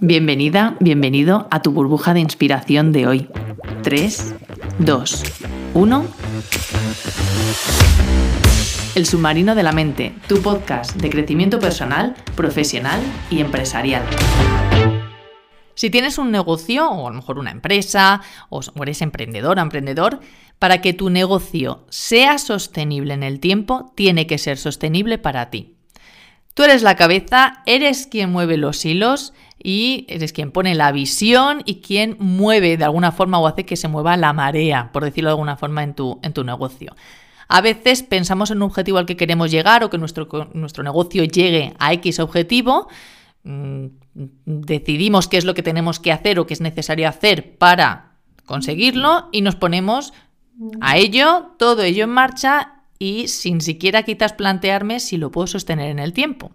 Bienvenida, bienvenido a tu burbuja de inspiración de hoy. 3, 2, 1. El submarino de la mente, tu podcast de crecimiento personal, profesional y empresarial. Si tienes un negocio o a lo mejor una empresa o eres emprendedora, emprendedor, para que tu negocio sea sostenible en el tiempo, tiene que ser sostenible para ti. Tú eres la cabeza, eres quien mueve los hilos y eres quien pone la visión y quien mueve de alguna forma o hace que se mueva la marea, por decirlo de alguna forma, en tu, en tu negocio. A veces pensamos en un objetivo al que queremos llegar o que nuestro, nuestro negocio llegue a X objetivo, mm, decidimos qué es lo que tenemos que hacer o qué es necesario hacer para conseguirlo y nos ponemos a ello, todo ello en marcha y sin siquiera quizás plantearme si lo puedo sostener en el tiempo.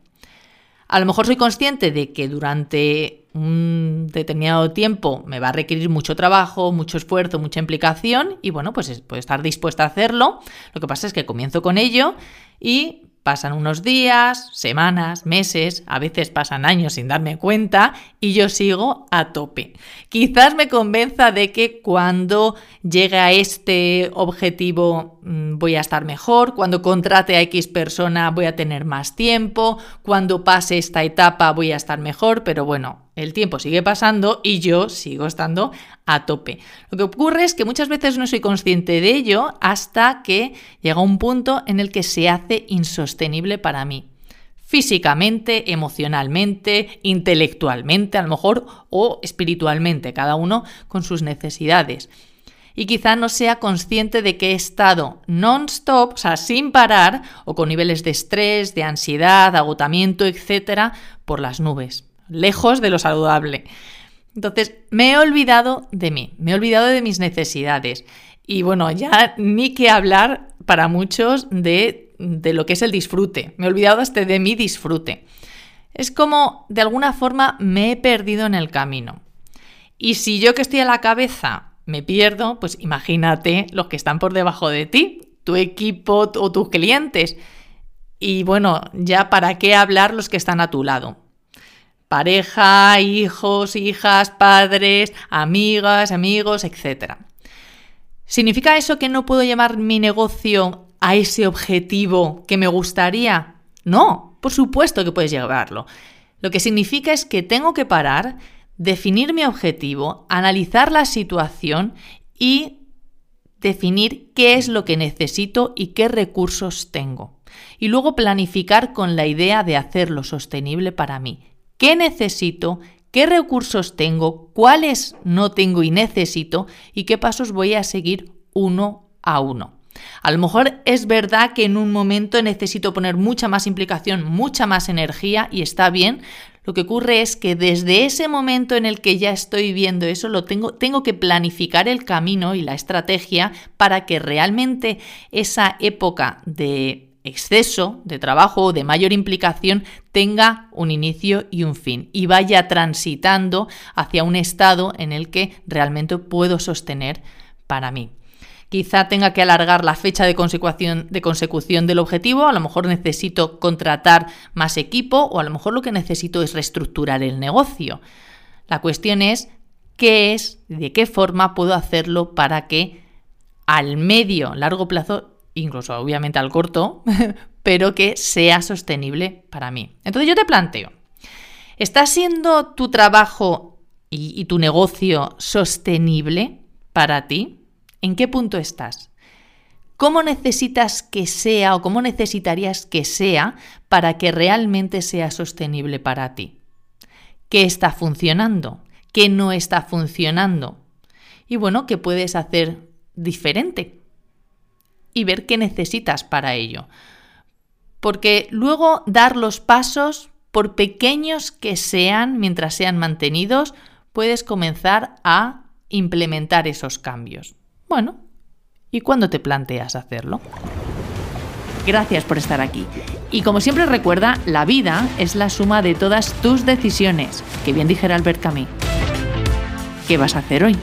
A lo mejor soy consciente de que durante un determinado tiempo me va a requerir mucho trabajo, mucho esfuerzo, mucha implicación y bueno, pues puedo estar dispuesta a hacerlo. Lo que pasa es que comienzo con ello y Pasan unos días, semanas, meses, a veces pasan años sin darme cuenta y yo sigo a tope. Quizás me convenza de que cuando llegue a este objetivo mm, voy a estar mejor, cuando contrate a X persona voy a tener más tiempo, cuando pase esta etapa voy a estar mejor, pero bueno, el tiempo sigue pasando y yo sigo estando a tope. Lo que ocurre es que muchas veces no soy consciente de ello hasta que llega un punto en el que se hace insostenible para mí. Físicamente, emocionalmente, intelectualmente, a lo mejor, o espiritualmente, cada uno con sus necesidades. Y quizá no sea consciente de que he estado non-stop, o sea, sin parar, o con niveles de estrés, de ansiedad, agotamiento, etcétera, por las nubes lejos de lo saludable. Entonces, me he olvidado de mí, me he olvidado de mis necesidades. Y bueno, ya ni que hablar para muchos de, de lo que es el disfrute. Me he olvidado hasta de mi disfrute. Es como, de alguna forma, me he perdido en el camino. Y si yo que estoy a la cabeza me pierdo, pues imagínate los que están por debajo de ti, tu equipo o tus clientes. Y bueno, ya para qué hablar los que están a tu lado pareja, hijos, hijas, padres, amigas, amigos, etc. ¿Significa eso que no puedo llevar mi negocio a ese objetivo que me gustaría? No, por supuesto que puedes llevarlo. Lo que significa es que tengo que parar, definir mi objetivo, analizar la situación y definir qué es lo que necesito y qué recursos tengo. Y luego planificar con la idea de hacerlo sostenible para mí, qué necesito, qué recursos tengo, cuáles no tengo y necesito y qué pasos voy a seguir uno a uno. A lo mejor es verdad que en un momento necesito poner mucha más implicación, mucha más energía y está bien. Lo que ocurre es que desde ese momento en el que ya estoy viendo eso, lo tengo, tengo que planificar el camino y la estrategia para que realmente esa época de exceso de trabajo o de mayor implicación tenga un inicio y un fin y vaya transitando hacia un estado en el que realmente puedo sostener para mí. Quizá tenga que alargar la fecha de consecución, de consecución del objetivo, a lo mejor necesito contratar más equipo o a lo mejor lo que necesito es reestructurar el negocio. La cuestión es qué es, de qué forma puedo hacerlo para que al medio, largo plazo incluso obviamente al corto, pero que sea sostenible para mí. Entonces yo te planteo, ¿está siendo tu trabajo y, y tu negocio sostenible para ti? ¿En qué punto estás? ¿Cómo necesitas que sea o cómo necesitarías que sea para que realmente sea sostenible para ti? ¿Qué está funcionando? ¿Qué no está funcionando? Y bueno, ¿qué puedes hacer diferente? Y ver qué necesitas para ello. Porque luego dar los pasos, por pequeños que sean, mientras sean mantenidos, puedes comenzar a implementar esos cambios. Bueno, ¿y cuándo te planteas hacerlo? Gracias por estar aquí. Y como siempre recuerda, la vida es la suma de todas tus decisiones, que bien dijera Albert Camus. ¿Qué vas a hacer hoy?